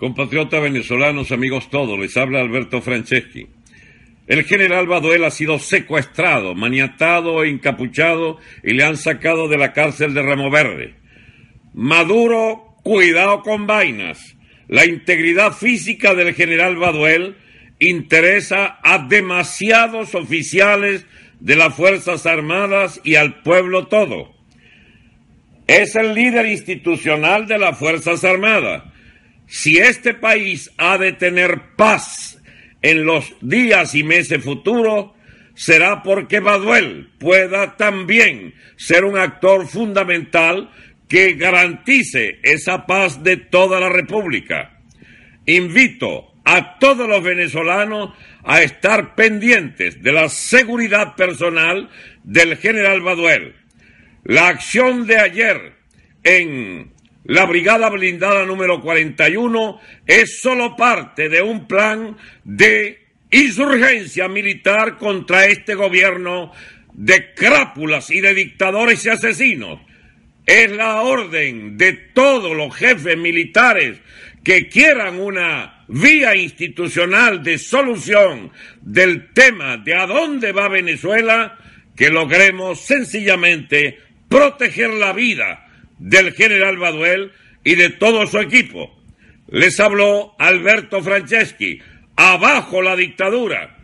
Compatriotas venezolanos, amigos todos, les habla Alberto Franceschi. El general Baduel ha sido secuestrado, maniatado e encapuchado y le han sacado de la cárcel de Ramo Verde. Maduro, cuidado con vainas. La integridad física del general Baduel interesa a demasiados oficiales de las Fuerzas Armadas y al pueblo todo. Es el líder institucional de las Fuerzas Armadas. Si este país ha de tener paz en los días y meses futuros, será porque Baduel pueda también ser un actor fundamental que garantice esa paz de toda la República. Invito a todos los venezolanos a estar pendientes de la seguridad personal del general Baduel. La acción de ayer en la Brigada Blindada número 41 es solo parte de un plan de insurgencia militar contra este gobierno de crápulas y de dictadores y asesinos. Es la orden de todos los jefes militares que quieran una vía institucional de solución del tema de a dónde va Venezuela, que logremos sencillamente proteger la vida del general Baduel y de todo su equipo. Les habló Alberto Franceschi. Abajo la dictadura.